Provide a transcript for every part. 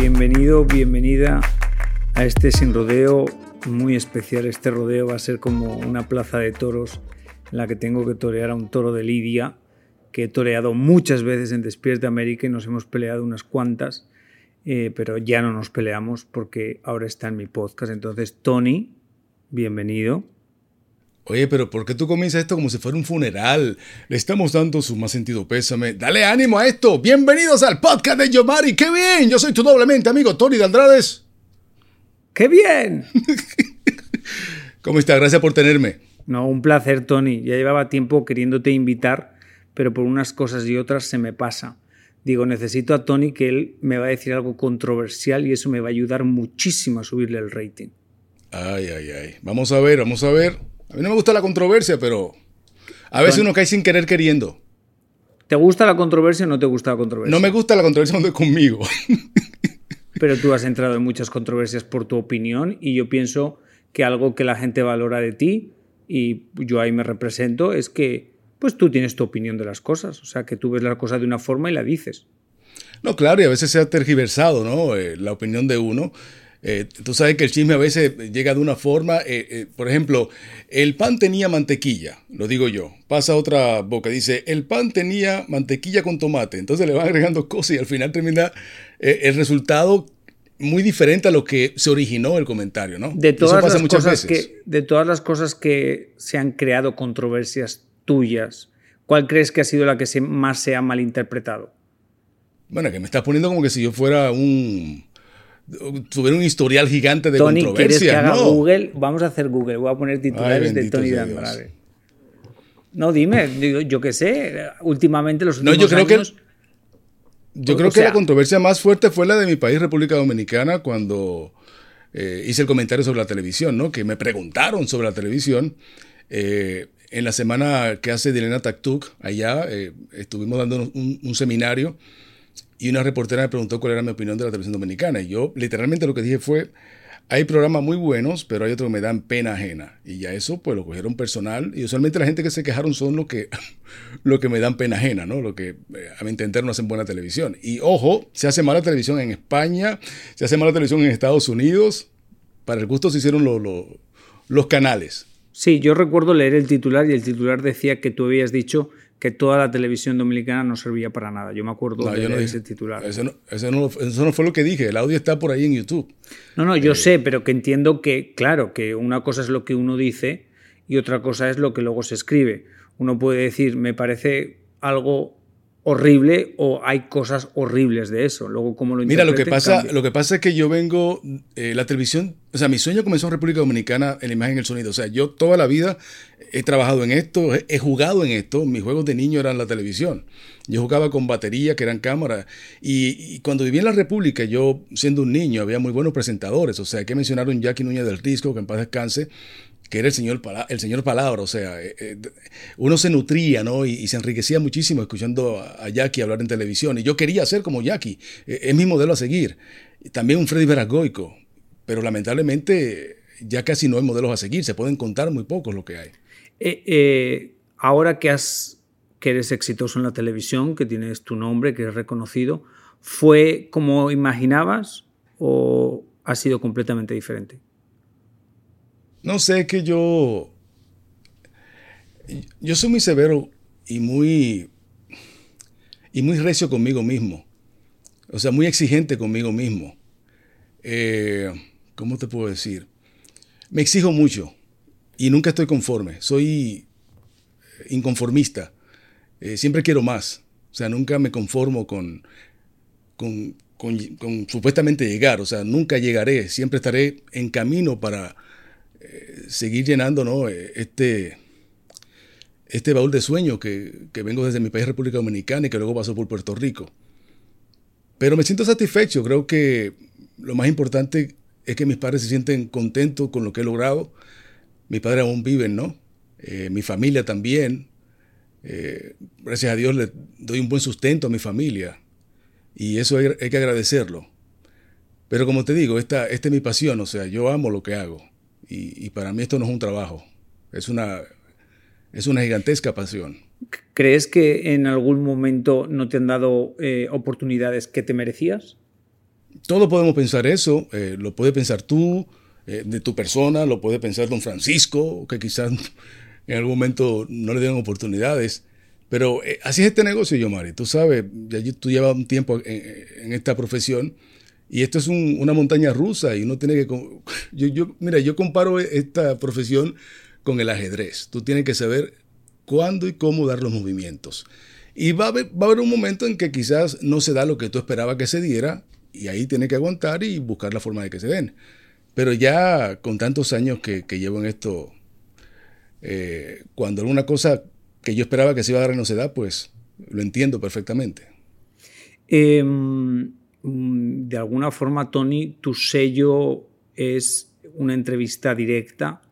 Bienvenido, bienvenida a este sin rodeo muy especial. Este rodeo va a ser como una plaza de toros en la que tengo que torear a un toro de Lidia que he toreado muchas veces en Despierta América y nos hemos peleado unas cuantas, eh, pero ya no nos peleamos porque ahora está en mi podcast. Entonces, Tony, bienvenido. Oye, pero ¿por qué tú comienzas esto como si fuera un funeral? Le estamos dando su más sentido pésame. Dale ánimo a esto. Bienvenidos al podcast de Yomari. ¡Qué bien! Yo soy tu doblemente amigo Tony de Andrades. ¡Qué bien! ¿Cómo está? Gracias por tenerme. No, un placer, Tony. Ya llevaba tiempo queriéndote invitar, pero por unas cosas y otras se me pasa. Digo, necesito a Tony que él me va a decir algo controversial y eso me va a ayudar muchísimo a subirle el rating. Ay, ay, ay. Vamos a ver, vamos a ver. A mí no me gusta la controversia, pero a veces uno cae sin querer queriendo. ¿Te gusta la controversia o no te gusta la controversia? No me gusta la controversia cuando es conmigo. Pero tú has entrado en muchas controversias por tu opinión y yo pienso que algo que la gente valora de ti y yo ahí me represento es que pues tú tienes tu opinión de las cosas, o sea, que tú ves la cosa de una forma y la dices. No, claro, y a veces se ha tergiversado, ¿no? Eh, la opinión de uno. Eh, tú sabes que el chisme a veces llega de una forma, eh, eh, por ejemplo, el pan tenía mantequilla, lo digo yo, pasa otra boca, dice, el pan tenía mantequilla con tomate, entonces le van agregando cosas y al final termina el resultado muy diferente a lo que se originó el comentario, ¿no? De Eso todas, pasa las muchas cosas veces. que, de todas las cosas que se han creado controversias tuyas, ¿cuál crees que ha sido la que se- más se ha malinterpretado? Bueno, que me estás poniendo como que si yo fuera un... tuviera un historial gigante de Tony, ¿quieres que controversia. haga no. Google? Vamos a hacer Google. Voy a poner titulares Ay, de Tony. Andrade. No, dime, digo, yo qué sé. Últimamente, los No, últimos yo creo que- años, Yo O creo que sea- la controversia más fuerte fue la de mi país, República Dominicana, cuando eh, hice el comentario sobre la televisión, ¿no? Que me preguntaron sobre la televisión. Eh, en la semana que hace Dilena Taktuk, allá eh, estuvimos dando un, un seminario y una reportera me preguntó cuál era mi opinión de la televisión dominicana. Y yo literalmente lo que dije fue, hay programas muy buenos, pero hay otros que me dan pena ajena. Y ya eso pues lo cogieron personal. Y usualmente la gente que se quejaron son los que, lo que me dan pena ajena, ¿no? Lo que eh, a mi entender no hacen buena televisión. Y ojo, se hace mala televisión en España, se hace mala televisión en Estados Unidos. Para el gusto se hicieron lo- lo- los canales. Sí, yo recuerdo leer el titular y el titular decía que tú habías dicho que toda la televisión dominicana no servía para nada. Yo me acuerdo No, de yo no leer dije- ese titular. Eso no, eso no- eso no fue lo que dije. El audio está por ahí en YouTube. No, no, Eh, yo sé, pero que entiendo que, claro, que una cosa es lo que uno dice y otra cosa es lo que luego se escribe. Uno puede decir, me parece algo horrible o hay cosas horribles de eso. Luego, como lo Mira, lo que pasa, cambia. lo que pasa es que yo vengo, eh, la televisión, o sea, mi sueño comenzó en República Dominicana en la imagen y el sonido. O sea, yo toda la vida he trabajado en esto, he, he jugado en esto. Mis juegos de niño eran la televisión. Yo jugaba con batería, que eran cámaras. Y, y cuando viví en la República, yo siendo un niño, había muy buenos presentadores. O sea, hay que mencionar a un Jackie Núñez del Risco, que en paz descanse, que era el señor, el señor Palabra, o sea, eh, eh, uno se nutría, ¿no? Y, se enriquecía muchísimo escuchando a, a Jackie hablar en televisión. Y yo quería ser como Jackie, eh, es mi modelo a seguir. También un Freddy Veragoico, pero lamentablemente ya casi no hay modelos a seguir, se pueden contar muy pocos lo que hay. Ahora que, has, que eres exitoso en la televisión, que tienes tu nombre, que eres reconocido, ¿fue como imaginabas o ha sido completamente diferente? No sé, que yo... Yo soy muy severo y muy, y muy recio conmigo mismo. O sea, muy exigente conmigo mismo. Eh, ¿Cómo te puedo decir? Me exijo mucho y nunca estoy conforme. Soy inconformista. Eh, siempre quiero más. O sea, nunca me conformo con, con, supuestamente llegar. O sea, nunca llegaré. Siempre estaré en camino para eh, seguir llenando ¿no? este, este baúl de sueños que, que, vengo desde mi país, República Dominicana, y que luego pasó por Puerto Rico. Pero me siento satisfecho. Creo que lo más importante es que mis padres se sienten contentos con lo que he logrado. Mis padres aún viven, ¿no? Eh, mi familia también. Eh, gracias a Dios le doy un buen sustento a mi familia. Y eso hay, que agradecerlo. Pero como te digo, esta, esta, es mi pasión, o sea, yo amo lo que hago. Y, para mí esto no es un trabajo, es una, es una gigantesca pasión. ¿Crees que en algún momento no te han dado eh, oportunidades que te merecías? Todos podemos pensar eso, eh, lo puede pensar tú, eh, de tu persona, lo puede pensar don Francisco, que quizás en algún momento no le den oportunidades. Pero eh, así es este negocio, yo, Mari. Tú sabes, ya tú llevas un tiempo en, esta profesión y esto es una montaña rusa y uno tiene que... Yo, yo, mira, yo comparo esta profesión con el ajedrez. Tú tienes que saber cuándo y cómo dar los movimientos. Y va a, haber, un momento en que quizás no se da lo que tú esperabas que se diera y ahí tiene que aguantar y buscar la forma de que se den. Pero ya con tantos años que, llevo en esto, eh, cuando alguna cosa que yo esperaba que se iba a dar no se da, pues lo entiendo perfectamente. Mm, de alguna forma, Tony, tu sello es una entrevista directa,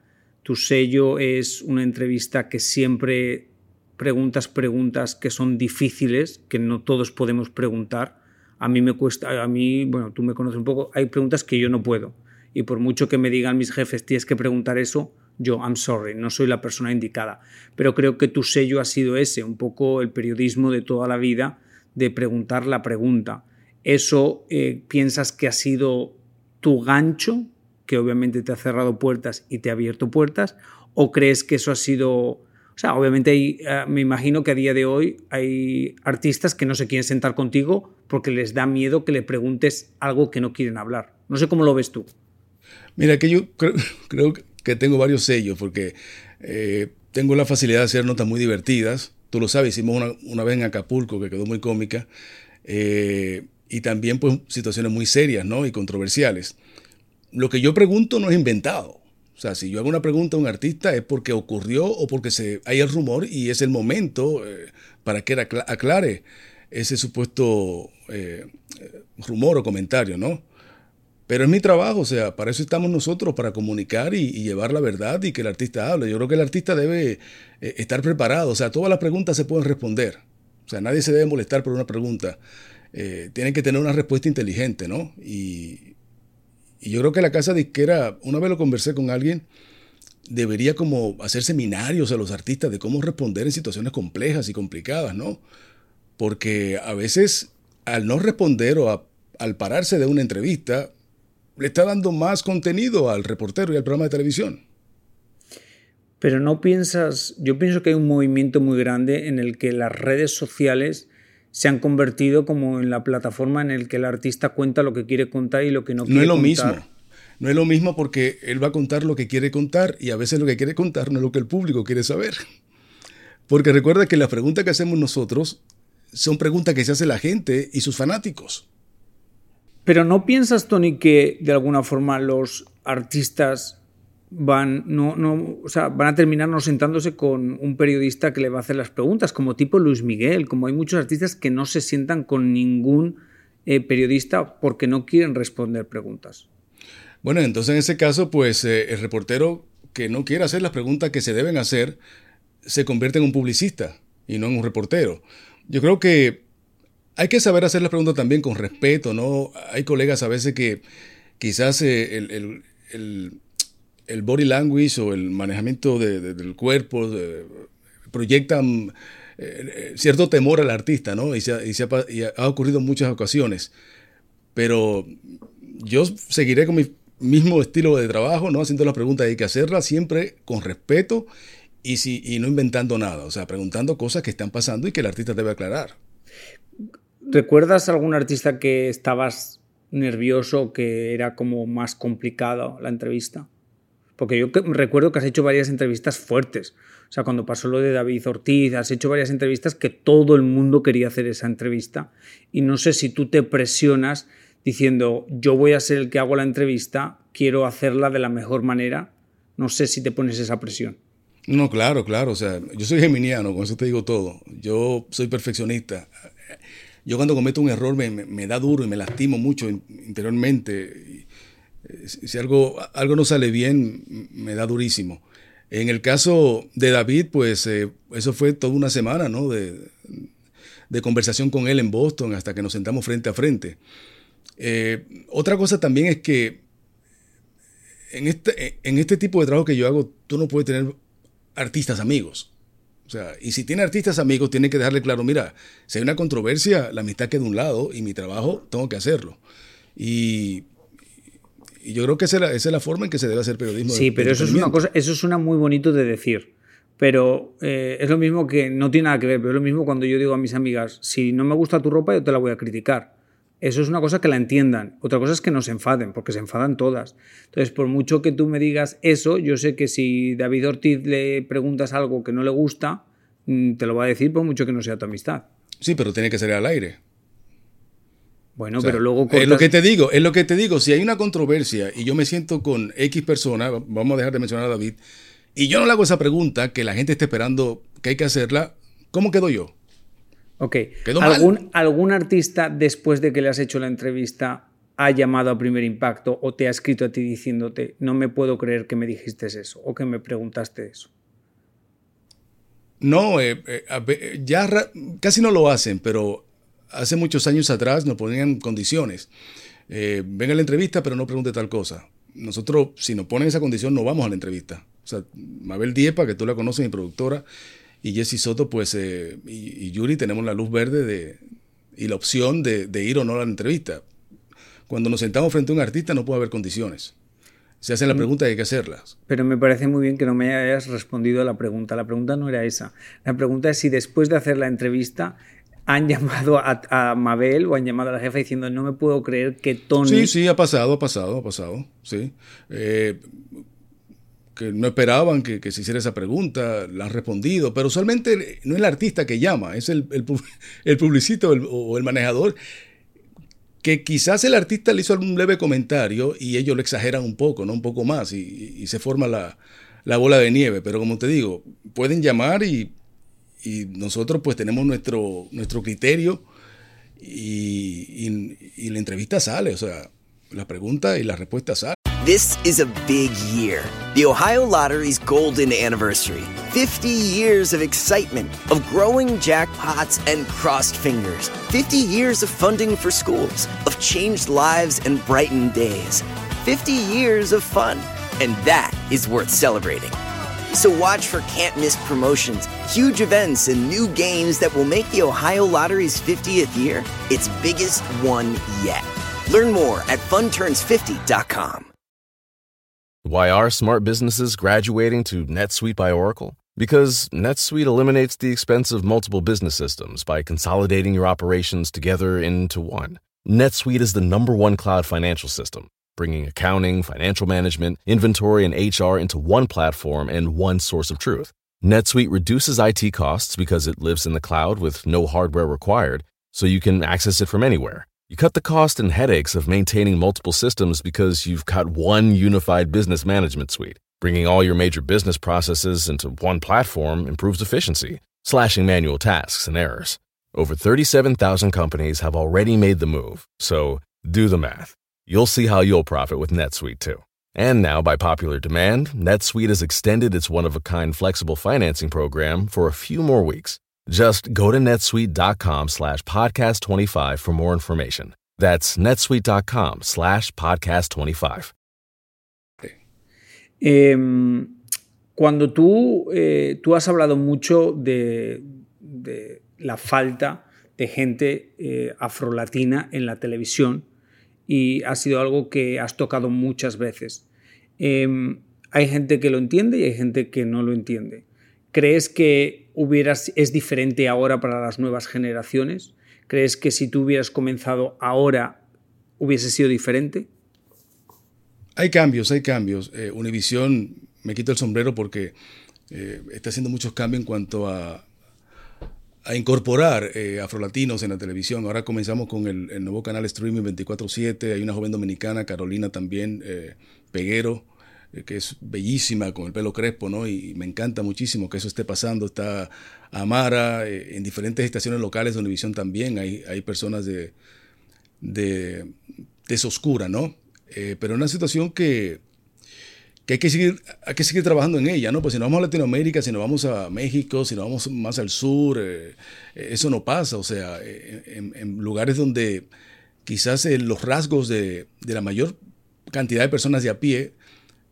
tu sello es una entrevista que siempre preguntas preguntas que son difíciles, que no todos podemos preguntar a mí me cuesta, a mí, bueno, tú me conoces un poco, hay preguntas que yo no puedo. Y por mucho que me digan mis jefes, tienes que preguntar eso, yo, I'm sorry, no soy la persona indicada. Pero creo que tu sello ha sido ese, un poco el periodismo de toda la vida, de preguntar la pregunta. ¿Eso eh, piensas que ha sido tu gancho, que obviamente te ha cerrado puertas y te ha abierto puertas? ¿O crees que eso ha sido o sea, obviamente eh, me imagino que a día de hoy hay artistas que no se quieren sentar contigo porque les da miedo que le preguntes algo que no quieren hablar. No sé cómo lo ves tú. Mira, que yo creo, que tengo varios sellos porque eh, tengo la facilidad de hacer notas muy divertidas. Tú lo sabes, hicimos una, vez en Acapulco que quedó muy cómica. Y también pues situaciones muy serias ¿no? y controversiales. Lo que yo pregunto no es inventado. O sea, si yo hago una pregunta a un artista es porque ocurrió o porque se, hay el rumor y es el momento eh, para que aclare ese supuesto eh, rumor o comentario, ¿no? Pero es mi trabajo, o sea, para eso estamos nosotros, para comunicar y, llevar la verdad y que el artista hable. Yo creo que el artista debe eh, estar preparado, o sea, todas las preguntas se pueden responder. O sea, nadie se debe molestar por una pregunta. Tienen que tener una respuesta inteligente, ¿no? Y, yo creo que la casa disquera, una vez lo conversé con alguien, debería como hacer seminarios a los artistas de cómo responder en situaciones complejas y complicadas, ¿no? Porque a veces al no responder o al pararse de una entrevista, le está dando más contenido al reportero y al programa de televisión. Pero no piensas, yo pienso que hay un movimiento muy grande en el que las redes sociales se han convertido como en la plataforma en el que el artista cuenta lo que quiere contar y lo que no, quiere contar. No es lo mismo. No es lo mismo porque él va a contar lo que quiere contar y a veces lo que quiere contar no es lo que el público quiere saber. Porque recuerda que las preguntas que hacemos nosotros son preguntas que se hace la gente y sus fanáticos. Pero ¿no piensas, Tony, que de alguna forma los artistas van, no, no, o sea, van a terminar no sentándose con un periodista que le va a hacer las preguntas, como tipo Luis Miguel, como hay muchos artistas que no se sientan con ningún eh, periodista porque no quieren responder preguntas. Bueno, entonces en ese caso, pues eh, el reportero que no quiere hacer las preguntas que se deben hacer, se convierte en un publicista y no en un reportero. Yo creo que hay que saber hacer las preguntas también con respeto, ¿no? Hay colegas a veces que quizás eh, el el body language o el manejamiento del cuerpo proyectan eh, cierto temor al artista, ¿no? Y, se ha, ocurrido en muchas ocasiones. Pero yo seguiré con mi mismo estilo de trabajo, ¿no? Haciendo las preguntas, hay que hacerlas siempre con respeto y, si, y no inventando nada, o sea, preguntando cosas que están pasando y que el artista debe aclarar. ¿Recuerdas algún artista que estabas nervioso, que era como más complicado la entrevista? Porque yo recuerdo que has hecho varias entrevistas fuertes. O sea, cuando pasó lo de David Ortiz, has hecho varias entrevistas que todo el mundo quería hacer esa entrevista. Y no sé si tú te presionas diciendo, yo voy a ser el que hago la entrevista, quiero hacerla de la mejor manera. No sé si te pones esa presión. No, claro, claro. O sea, yo soy geminiano, con eso te digo todo. Yo soy perfeccionista. Yo cuando cometo un error me, da duro y me lastimo mucho interiormente. Si algo, algo no sale bien, me da durísimo. En el caso de David, pues eh, eso fue toda una semana, ¿no? De, de, conversación con él en Boston hasta que nos sentamos frente a frente. Eh, otra cosa también es que en este, en este tipo de trabajo que yo hago, tú no puedes tener artistas amigos. O sea, y si tiene artistas amigos, tiene que dejarle claro, mira, si hay una controversia, la amistad queda de un lado y mi trabajo tengo que hacerlo. Y, yo creo que esa es, la, forma en que se debe hacer periodismo. Sí, pero eso es una cosa, eso suena muy bonito de decir. Pero eh, es lo mismo que, no tiene nada que ver, pero es lo mismo cuando yo digo a mis amigas, si no me gusta tu ropa, yo te la voy a criticar. Eso es una cosa que la entiendan. Otra cosa es que no se enfaden, porque se enfadan todas. Entonces, por mucho que tú me digas eso, yo sé que si David Ortiz le preguntas algo que no le gusta, mm, te lo va a decir por mucho que no sea tu amistad. Sí, pero tiene que ser al aire. Bueno, pero luego Es lo que te digo, es lo que te digo. Si hay una controversia y yo me siento con X persona, vamos a dejar de mencionar a David, y yo no le hago esa pregunta que la gente está esperando que hay que hacerla, ¿cómo quedo yo? Ok. ¿Algún, ¿Algún artista después de que le has hecho la entrevista ha llamado a primer impacto o te ha escrito a ti diciéndote no me puedo creer que me dijiste eso o que me preguntaste eso? No, eh, eh, ya casi no lo hacen, pero hace muchos años atrás nos ponían condiciones. Eh, venga a la entrevista, pero no pregunte tal cosa. Nosotros, si nos ponen esa condición, no vamos a la entrevista. O sea, Mabel Diepa, que tú la conoces, mi productora, y Jesse Soto, pues, eh, y, Yuri tenemos la luz verde de, y la opción de, ir o no a la entrevista. Cuando nos sentamos frente a un artista no puede haber condiciones. Se hacen las mm. preguntas y hay que hacerlas. Pero me parece muy bien que no me hayas respondido a la pregunta. La pregunta no era esa. La pregunta es si después de hacer la entrevista han llamado a, Mabel o han llamado a la jefa diciendo no me puedo creer que Tony... Sí, sí, ha pasado, ha pasado, ha pasado. Sí. Eh, que no esperaban que, se hiciera esa pregunta, la han respondido, pero usualmente no es el artista que llama, es el, el, el publicito o el manejador, que quizás el artista le hizo algún leve comentario y ellos lo exageran un poco, ¿no? Un poco más y, se forma la, bola de nieve, pero como te digo, pueden llamar y, y nosotros pues tenemos nuestro, nuestro criterio y, y la entrevista sale, o sea, la pregunta y la respuesta sale. This is a big year. The Ohio Lottery's golden anniversary. 50 years of excitement, of growing jackpots and crossed fingers. 50 years of funding for schools, of changed lives and brightened days. 50 years of fun. And that is worth celebrating. So watch for can't miss promotions, huge events, and new games that will make the Ohio Lottery's 50th year its biggest one yet. Learn more at funturns50.com. Why are smart businesses graduating to NetSuite by Oracle? Because NetSuite eliminates the expense of multiple business systems by consolidating your operations together into one. NetSuite is the number one cloud financial system, bringing accounting, financial management, inventory, and HR into one platform and one source of truth. NetSuite reduces IT costs because it lives in the cloud with no hardware required, so you can access it from anywhere. You cut the cost and headaches of maintaining multiple systems because you've got one unified business management suite. Bringing all your major business processes into one platform improves efficiency, slashing manual tasks and errors. Over 37,000 companies have already made the move, so do the math. You'll see how you'll profit with NetSuite too. And now, by popular demand, NetSuite has extended its one of a kind flexible financing program for a few more weeks. Just go to netsuite.com slash podcast 25 for more information. That's netsuite.com slash podcast 25. Eh, cuando tú, eh, tú has hablado mucho de, de, la falta de gente eh, afrolatina en la televisión y ha sido algo que has tocado muchas veces. Em, hay gente que lo entiende y hay gente que no lo entiende. ¿Crees que hubieras, es diferente ahora para las nuevas generaciones? ¿Crees que si tú hubieras comenzado ahora hubiese sido diferente? Hay cambios, hay cambios. Eh, Univision, me quito el sombrero porque eh, está haciendo muchos cambios en cuanto a, a incorporar eh, afrolatinos en la televisión. Ahora comenzamos con el, nuevo canal streaming 24/7. Hay una joven dominicana, Carolina también, eh, Peguero, eh, que es bellísima con el pelo crespo, ¿no? Y, me encanta muchísimo que eso esté pasando. Está Amara, en diferentes estaciones locales de Univisión también hay, hay personas de, de, de oscura, ¿no? pero una situación que que hay que seguir, hay que seguir trabajando en ella, ¿no? Pues si nos vamos a Latinoamérica, si nos vamos a México, si nos vamos más al sur, eh, eh, eso no pasa. O sea, eh, en, lugares donde quizás los rasgos de, la mayor cantidad de personas de a pie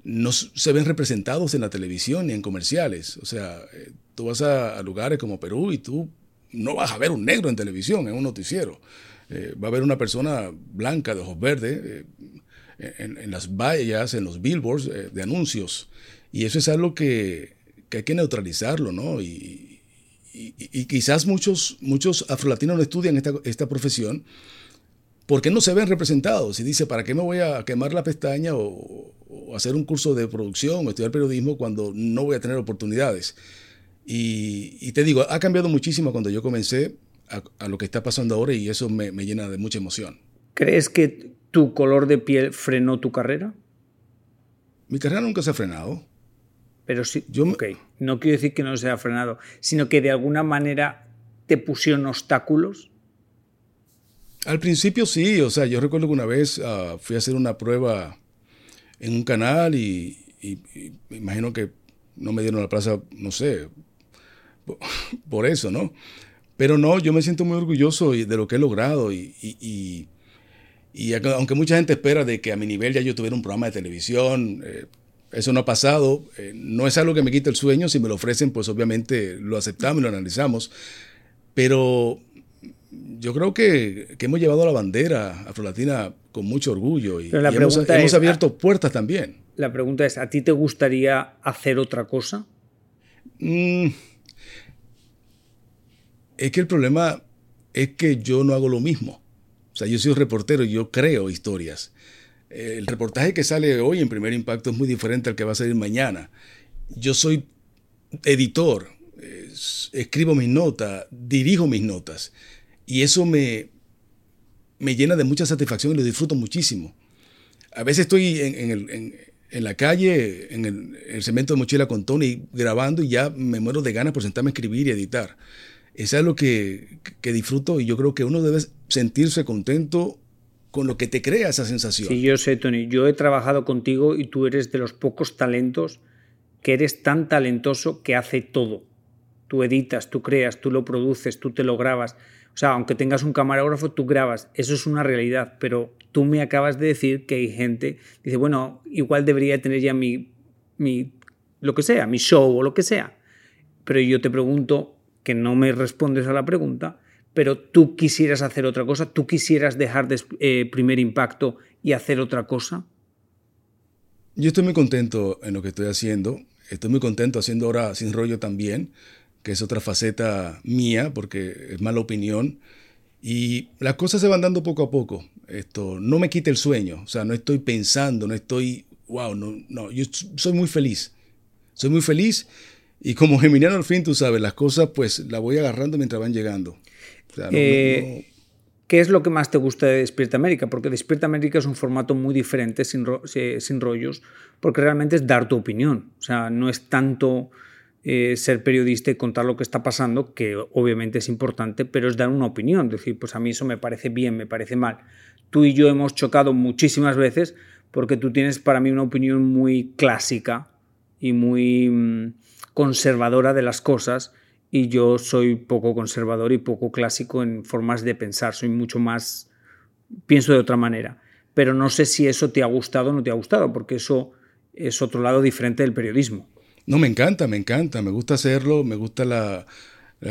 no se ven representados en la televisión ni en comerciales. O sea, tú vas a, lugares como Perú y tú no vas a ver un negro en televisión, en un noticiero. va a haber una persona blanca de ojos verdes en, las vallas, en los billboards eh, de anuncios. Y eso es algo que, hay que neutralizarlo, ¿no? Y, quizás muchos, muchos afrolatinos no estudian esta, esta profesión porque no se ven representados. Y dice, ¿para qué me voy a quemar la pestaña o, hacer un curso de producción o estudiar periodismo cuando no voy a tener oportunidades? Y, te digo, ha cambiado muchísimo cuando yo comencé a, lo que está pasando ahora y eso me, me llena de mucha emoción. ¿Crees que ¿Tu color de piel frenó tu carrera? Mi carrera nunca se ha frenado. Pero sí, Yo no quiero decir que no se haya frenado, sino que de alguna manera te pusieron obstáculos. Al principio sí, o sea, yo recuerdo que una vez ah, fui a hacer una prueba en un canal y, me imagino que no me dieron la plaza, no sé, por, eso, ¿no? Pero no, yo me siento muy orgulloso de lo que he logrado y y aunque mucha gente espera de que a mi nivel ya yo tuviera un programa de televisión, eh, eso no ha pasado. Eh, no es algo que me quite el sueño. Si me lo ofrecen, pues obviamente lo aceptamos y lo analizamos. Pero yo creo que, hemos llevado la bandera afrolatina con mucho orgullo y, hemos, abierto puertas también. La pregunta es, ¿a ti te gustaría hacer otra cosa? Mm, es que el problema es que yo no hago lo mismo. Sea, yo soy un reportero yo creo historias. El reportaje que sale hoy en Primer Impacto es muy diferente al que va a salir mañana. Yo soy editor, escribo mis notas, dirijo mis notas. Y eso me, me llena de mucha satisfacción y lo disfruto muchísimo. A veces estoy en, la calle, en en el, cemento de mochila con Tony, grabando y ya me muero de ganas por sentarme a escribir y editar. Eso es lo que, disfruto y yo creo que uno debe sentirse contento con lo que te crea esa sensación. Sí, yo sé, Tony. Yo he trabajado contigo y tú eres de los pocos talentos que eres tan talentoso que hace todo. Tú editas, tú creas, tú lo produces, tú te lo grabas. O sea, aunque tengas un camarógrafo, tú grabas. Eso es una realidad. Pero tú me acabas de decir que hay gente dice, bueno, igual debería tener ya mi, mi lo que sea, mi show o lo que sea. Pero yo te pregunto, que no me respondes a la pregunta, pero tú quisieras hacer otra cosa, tú quisieras dejar de eh, primer impacto y hacer otra cosa? Yo estoy muy contento en lo que estoy haciendo. Estoy muy contento haciendo ahora Sin Rollo también, que es otra faceta mía, porque es mala opinión. Y las cosas se van dando poco a poco. Esto no me quita el sueño. O sea, no estoy pensando, no estoy, wow, no, no, yo soy muy feliz. Soy muy feliz y como Geminiano al fin, tú sabes, las cosas pues las voy agarrando mientras van llegando. Eh, ¿Qué es lo que más te gusta de Despierta América? Porque Despierta América es un formato muy diferente, sin, sin rollos, porque realmente es dar tu opinión. O sea, no es tanto eh, ser periodista y contar lo que está pasando, que obviamente es importante, pero es dar una opinión. Decir, pues a mí eso me parece bien, me parece mal. Tú y yo hemos chocado muchísimas veces porque tú tienes para mí una opinión muy clásica y muy mm, conservadora de las cosas y yo soy poco conservador y poco clásico en formas de pensar, soy mucho más, pienso de otra manera. Pero no sé si eso te ha gustado o no te ha gustado, porque eso es otro lado diferente del periodismo. No, me encanta, me encanta, me gusta hacerlo, me gusta la,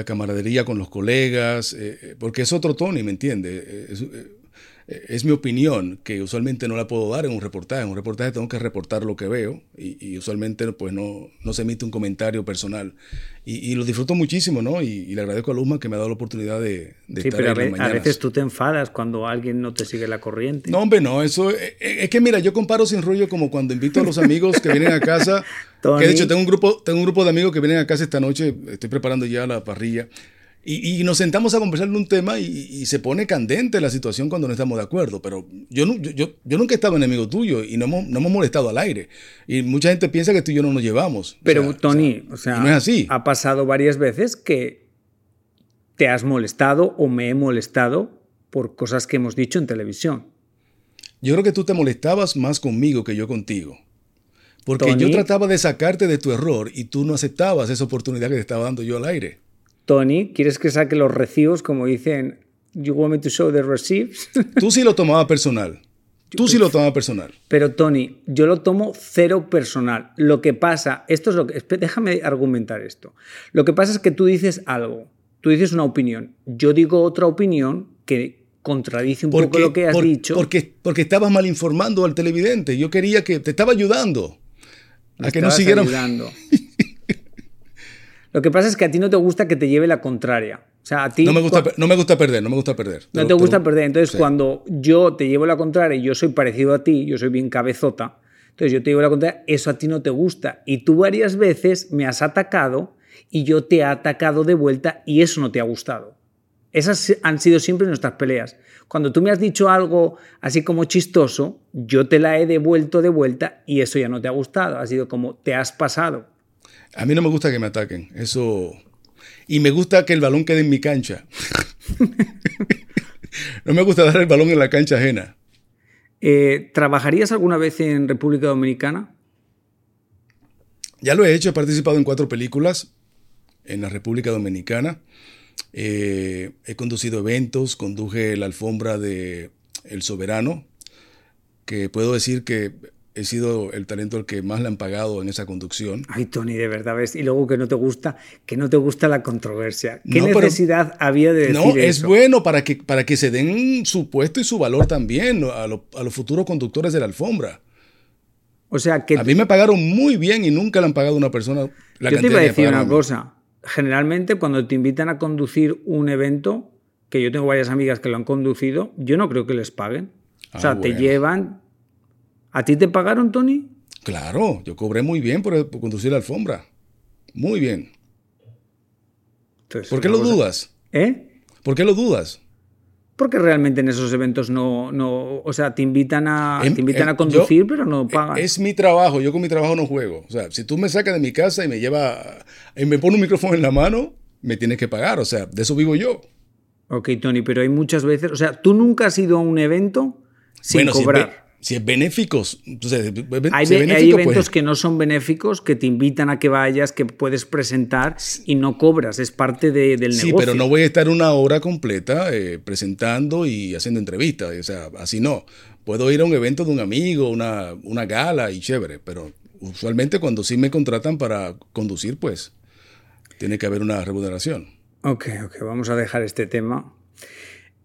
camaradería con los colegas, eh, eh, porque es otro tono, ¿me entiendes? Eh, es mi opinión, que usualmente no la puedo dar en un reportaje. En un reportaje tengo que reportar lo que veo y, usualmente pues no, no, se emite un comentario personal. Y, lo disfruto muchísimo, ¿no? Y, le agradezco a Luzma que me ha dado la oportunidad de, de sí, pero a, veces tú te enfadas cuando alguien no te sigue la corriente. No, hombre, no. Eso es, es que mira, yo comparo sin rollo como cuando invito a los amigos que vienen a casa. que de hecho tengo un grupo, tengo un grupo de amigos que vienen a casa esta noche. Estoy preparando ya la parrilla. Y, nos sentamos a conversar de un tema y, se pone candente la situación cuando no estamos de acuerdo. Pero yo, yo, yo, nunca he estado enemigo tuyo y no hemos, no hemos, molestado al aire. Y mucha gente piensa que tú y yo no nos llevamos. Pero Tony, o sea, no es así. ha pasado varias veces que te has molestado o me he molestado por cosas que hemos dicho en televisión. Yo creo que tú te molestabas más conmigo que yo contigo. Porque yo trataba de sacarte de tu error y tú no aceptabas esa oportunidad que te estaba dando yo al aire. Tony, ¿quieres que saque los recibos como dicen, you want me to show the receipts? Tú sí lo tomabas personal. Tú sí lo tomabas personal. Pero Tony, yo lo tomo cero personal. Lo que pasa, esto es lo que... Déjame argumentar esto. Lo que pasa es que tú dices algo, tú dices una opinión, yo digo otra opinión que contradice un poco lo que has dicho. Porque, porque estabas mal informando al televidente. Yo quería que te estaba ayudando. a que no siguieran. Ayudando. Lo que pasa es que a ti no te gusta que te lleve la contraria. O sea, a ti, no, me gusta, no me gusta perder, no me gusta perder. No te, gusta perder. Entonces, cuando yo te llevo la contraria y yo soy parecido a ti, yo soy bien cabezota, entonces yo te llevo la contraria, eso a ti no te gusta. Y tú varias veces me has atacado y yo te he atacado de vuelta y eso no te ha gustado. Esas han sido siempre nuestras peleas. Cuando tú me has dicho algo así como chistoso, yo te la he devuelto de vuelta y eso ya no te ha gustado. Ha sido como te has pasado. A mí no me gusta que me ataquen. Eso. Y me gusta que el balón quede en mi cancha. no me gusta dar el balón en la cancha ajena. Eh, ¿Trabajarías alguna vez en República Dominicana? Ya lo he hecho, he participado en cuatro películas en la República Dominicana. Eh, he conducido eventos, conduje la alfombra de El Soberano, que puedo decir que he sido el talento al que más le han pagado en esa conducción. Ay, Tony, de verdad, ¿ves? Y luego que no te gusta, que no te gusta la controversia. ¿Qué necesidad había de decir No, es bueno para que, para que se den su puesto y su valor también a, los futuros conductores de la alfombra. O sea que... A mí me pagaron muy bien y nunca le han pagado a una persona la Yo te iba a decir una cosa. Generalmente cuando te invitan a conducir un evento, que yo tengo varias amigas que lo han conducido, yo no creo que les paguen. O sea, ah, te llevan, ¿A ti te pagaron, Tony? Claro, yo cobré muy bien por, conducir la alfombra. Muy bien. ¿Por qué lo dudas? ¿Eh? ¿Por qué lo dudas? Porque realmente en esos eventos no, no o sea, te invitan a, em, invitan a em, conducir, pero no pagan. Es mi trabajo, yo con mi trabajo no juego. O sea, si tú me sacas de mi casa y me lleva, y me pone un micrófono en la mano, me tienes que pagar. O sea, de eso vivo yo. Ok, Tony, pero hay muchas veces, o sea, tú nunca has ido a un evento sin cobrar. Si es benéficos. Entonces, hay, hay, eventos pues. que no son benéficos, que te invitan a que vayas, que puedes presentar y no cobras. Es parte de, del negocio. Sí, pero no voy a estar una hora completa eh, presentando y haciendo entrevistas. O sea, así no. Puedo ir a un evento de un amigo, una, una gala y chévere, pero usualmente cuando sí me contratan para conducir, pues tiene que haber una remuneración. Ok, ok, vamos a dejar este tema.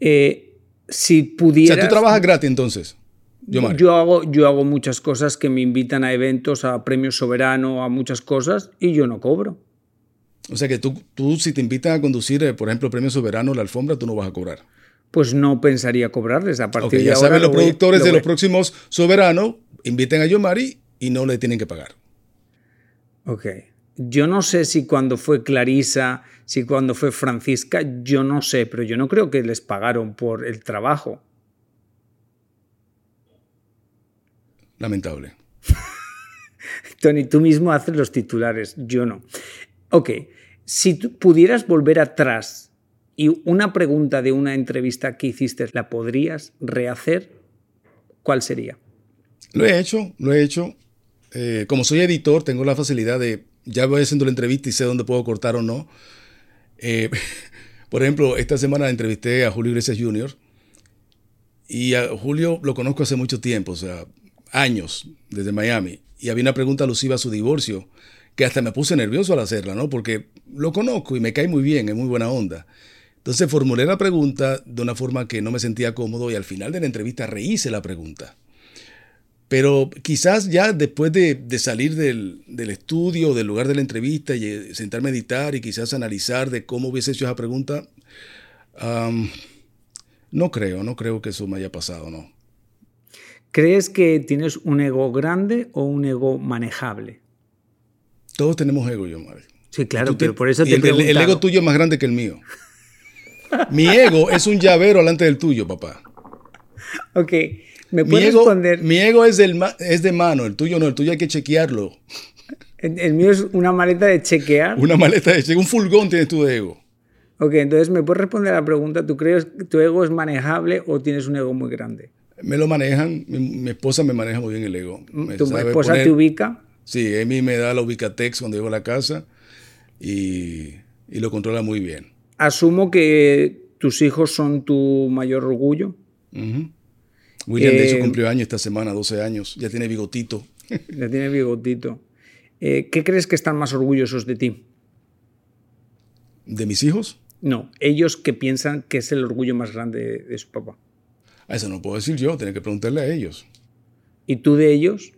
Eh, si pudieras... O sea, tú trabajas gratis entonces. Yo, hago, yo hago muchas cosas que me invitan a eventos, a premios soberano, a muchas cosas y yo no cobro. O sea que tú, tú si te invitan a conducir, eh, por ejemplo, premio soberano, la alfombra, tú no vas a cobrar. Pues no pensaría cobrarles a partir de ya ahora. saben, los productores de los próximos soberanos inviten a Yomari y no le tienen que pagar. Ok. Yo no sé si cuando fue Clarisa, si cuando fue Francisca, yo no sé, pero yo no creo que les pagaron por el trabajo. Lamentable. Tony, tú mismo haces los titulares, yo no. Ok, si tú pudieras volver atrás y una pregunta de una entrevista que hiciste, ¿la podrías rehacer? ¿Cuál sería? Lo he hecho, lo he hecho. Eh, como soy editor, tengo la facilidad de, ya voy haciendo la entrevista y sé dónde puedo cortar o no. Eh, por ejemplo, esta semana entrevisté a Julio Iglesias Jr. Y a Julio lo conozco hace mucho tiempo, o sea, años desde Miami y había una pregunta alusiva a su divorcio que hasta me puse nervioso al hacerla, ¿no? Porque lo conozco y me cae muy bien, es muy buena onda. Entonces formulé la pregunta de una forma que no me sentía cómodo y al final de la entrevista rehice la pregunta. Pero quizás ya después de, salir del, estudio, del lugar de la entrevista y eh, sentarme a meditar y quizás analizar de cómo hubiese hecho esa pregunta, no creo, no creo que eso me haya pasado, ¿no? ¿Crees que tienes un ego grande o un ego manejable? Todos tenemos ego, yo, madre. Sí, claro, pero por eso te el, el, ego tuyo es más grande que el mío. Mi ego es un llavero delante del tuyo, papá. Ok, ¿me puedes responder? Mi ego es, del, es de mano, el tuyo no, el tuyo hay que chequearlo. El, mío es una maleta de chequear. Una maleta de chequear, un fulgón tienes tú de ego. Ok, entonces me puedes responder a la pregunta, ¿tú crees que tu ego es manejable o tienes un ego muy grande? Me lo manejan, mi, esposa me maneja muy bien el ego. ¿Tu esposa te ubica? Sí, Amy me da la ubicatex cuando llego a la casa y, y lo controla muy bien. Asumo que tus hijos son tu mayor orgullo. William, de hecho, eh, cumplió años esta semana, 12 años. Ya tiene bigotito. Ya tiene bigotito. Eh, ¿Qué crees que están más orgullosos de ti? ¿De mis hijos? No, ellos que piensan que es el orgullo más grande de, su papá. Eso no puedo decir yo, tengo que preguntarle a ellos. ¿Y tú de ellos?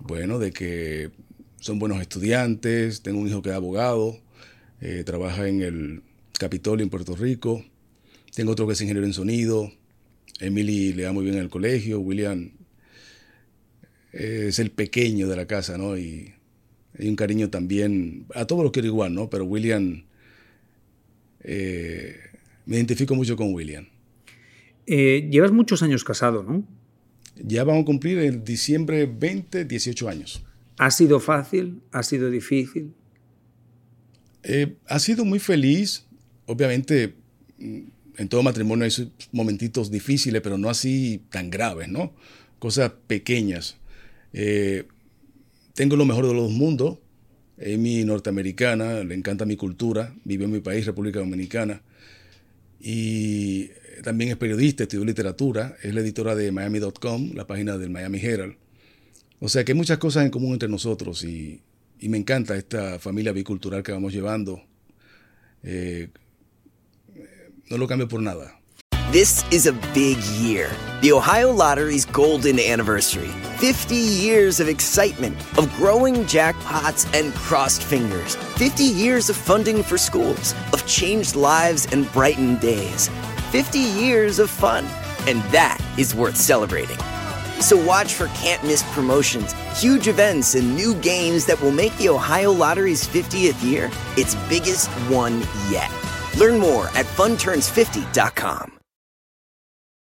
Bueno, de que son buenos estudiantes, tengo un hijo que es abogado, eh, trabaja en el Capitolio en Puerto Rico, tengo otro que es ingeniero en sonido, Emily le da muy bien en el colegio, William es el pequeño de la casa, ¿no? Y hay un cariño también, a todos los quiero igual, ¿no? Pero William, eh, me identifico mucho con William. Eh, llevas muchos años casado, ¿no? Ya vamos a cumplir en diciembre 20, 18 años. ¿Ha sido fácil? ¿Ha sido difícil? Eh, ha sido muy feliz. Obviamente, mm, en todo matrimonio hay momentitos difíciles, pero no así tan graves, ¿no? Cosas pequeñas. Eh, tengo lo mejor de los dos mundos. Amy norteamericana, le encanta mi cultura, vive en mi país, República Dominicana. Y también es periodista, estudió literatura, es la editora de Miami.com, la página del Miami Herald. O sea que hay muchas cosas en común entre nosotros y, y me encanta esta familia bicultural que vamos llevando. Eh, no lo cambio por nada. This is a big year. The Ohio Lottery's golden anniversary. 50 years of excitement, of growing jackpots and crossed fingers. 50 years of funding for schools, of changed lives and brightened days. 50 years of fun. And that is worth celebrating. So watch for can't miss promotions, huge events, and new games that will make the Ohio Lottery's 50th year its biggest one yet. Learn more at funturns50.com.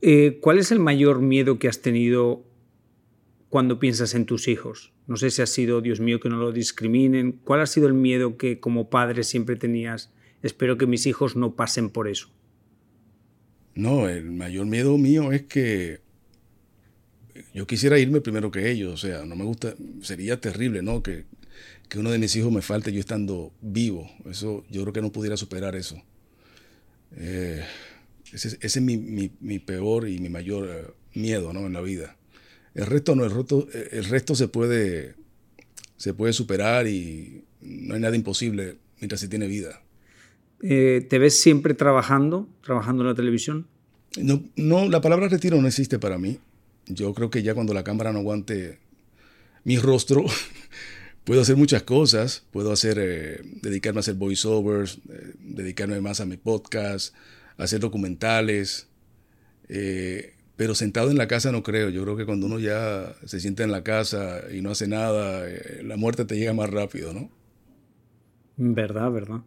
Eh, ¿Cuál es el mayor miedo que has tenido cuando piensas en tus hijos? No sé si ha sido, Dios mío, que no lo discriminen. ¿Cuál ha sido el miedo que como padre siempre tenías? Espero que mis hijos no pasen por eso. No, el mayor miedo mío es que yo quisiera irme primero que ellos. O sea, no me gusta, sería terrible, ¿no? Que, que uno de mis hijos me falte yo estando vivo. Eso, yo creo que no pudiera superar eso. Eh, ese, es mi, peor y mi mayor eh, miedo ¿no? en la vida. El resto no, el resto, el resto se, puede, se puede superar y no hay nada imposible mientras se tiene vida. Eh, ¿Te ves siempre trabajando, trabajando en la televisión? No, no, la palabra retiro no existe para mí. Yo creo que ya cuando la cámara no aguante mi rostro, puedo hacer muchas cosas. Puedo hacer, eh, dedicarme a hacer voiceovers, dedicarme más a mi podcast, hacer documentales, eh, pero sentado en la casa no creo. Yo creo que cuando uno ya se sienta en la casa y no hace nada, eh, la muerte te llega más rápido, ¿no? Verdad, verdad.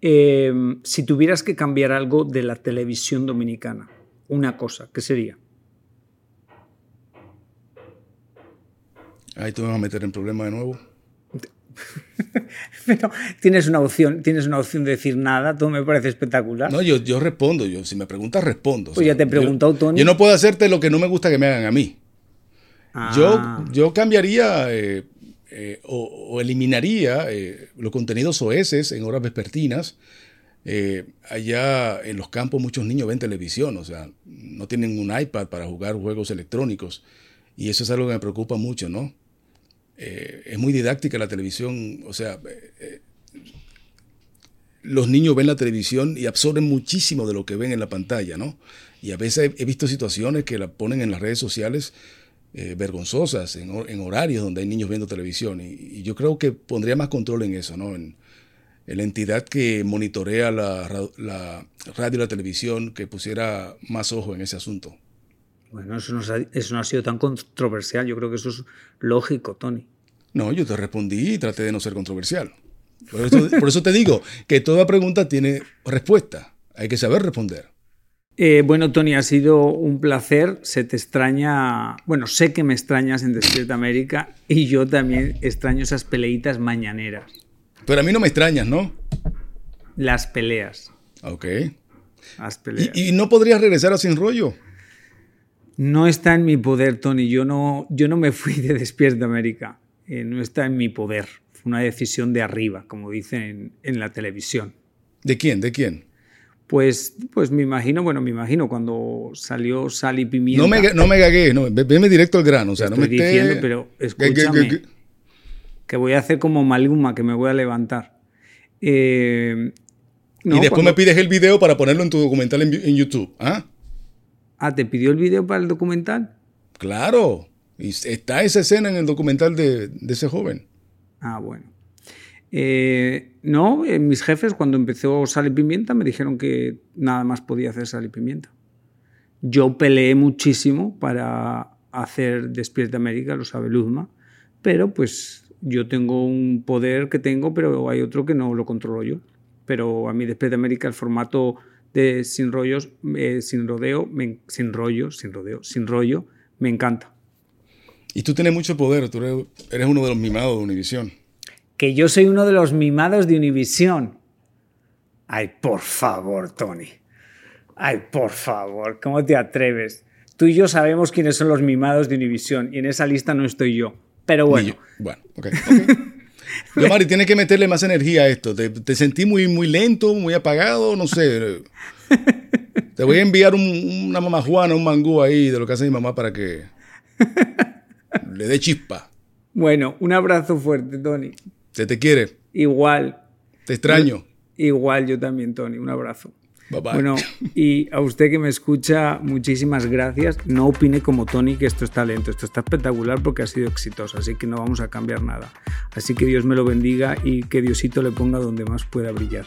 Em, si tuvieras que cambiar algo de la televisión dominicana, una cosa, ¿qué sería? Ahí tú me vas a meter en problema de nuevo. Pero tienes una opción, tienes una opción de decir nada, todo me parece espectacular. No, yo, yo respondo, yo si me preguntas respondo. Pues ya te he preguntado, yo, Tony. Yo no puedo hacerte lo que no me gusta que me hagan a mí. Ah. Yo, yo cambiaría eh, eh, o, o, eliminaría eh, los contenidos OS en horas vespertinas. Eh, allá en los campos muchos niños ven televisión, o sea, no tienen un iPad para jugar juegos electrónicos. Y eso es algo que me preocupa mucho, ¿no? Eh, es muy didáctica la televisión, o sea, eh, los niños ven la televisión y absorben muchísimo de lo que ven en la pantalla, ¿no? Y a veces he, visto situaciones que la ponen en las redes sociales eh, vergonzosas, en, en, horarios donde hay niños viendo televisión. Y, yo creo que pondría más control en eso, ¿no? En, la entidad que monitorea la, la, radio y la televisión, que pusiera más ojo en ese asunto. Bueno, eso no, ha, eso no ha sido tan controversial. Yo creo que eso es lógico, Tony. No, yo te respondí y traté de no ser controversial. Por eso, por eso te digo que toda pregunta tiene respuesta. Hay que saber responder. Eh, bueno, Tony, ha sido un placer. Se te extraña. Bueno, sé que me extrañas en Despierta América y yo también extraño esas peleitas mañaneras. Pero a mí no me extrañas, ¿no? Las peleas. Ok. Las peleas. ¿Y, y no podrías regresar a Sin Rollo? No está en mi poder, Tony. Yo no, yo no me fui de Despierta América. Eh, no está en mi poder. Fue una decisión de arriba, como dicen en, en la televisión. ¿De quién? ¿De quién? Pues, pues me imagino, bueno, me imagino cuando salió Sal y Pimienta. No me, no me gagué, no, veme directo al grano. O sea, Estoy no me diciendo, esté... pero escúchame, que, que, que, voy a hacer como Maluma, que me voy a levantar. Eh, no, y después cuando... me pides el video para ponerlo en tu documental en, en YouTube. ¿ah? ah, ¿te pidió el video para el documental? Claro. Y está esa escena en el documental de, ese joven. Ah, bueno. Eh, no, eh, mis jefes cuando empezó Sal y Pimienta me dijeron que nada más podía hacer Sal y Pimienta. Yo peleé muchísimo para hacer Despierta América, lo sabe Luzma, pero pues yo tengo un poder que tengo, pero hay otro que no lo controlo yo. Pero a mí Despierta América, el formato de sin rollos, eh, sin rodeo, sin rollo, sin rodeo, sin rollo, me encanta. Y tú tienes mucho poder, tú eres, eres uno de los mimados de Univisión que yo soy uno de los mimados de Univisión. Ay, por favor, Tony. Ay, por favor, ¿cómo te atreves? Tú y yo sabemos quiénes son los mimados de Univisión y en esa lista no estoy yo. Pero bueno. Bueno, ok. okay. yo, Mari, tienes que meterle más energía a esto. Te, te, sentí muy, muy lento, muy apagado, no sé. Te voy a enviar un, una mamá Juana, un mangú ahí de lo que hace mi mamá para que le dé chispa. Bueno, un abrazo fuerte, Tony. Se te quiere. Igual. Te extraño. Igual yo también, Tony. Un abrazo. Bye bye. Bueno, y a usted que me escucha, muchísimas gracias. No opine como Tony que esto es talento. Esto está espectacular porque ha sido exitoso, así que no vamos a cambiar nada. Así que Dios me lo bendiga y que Diosito le ponga donde más pueda brillar.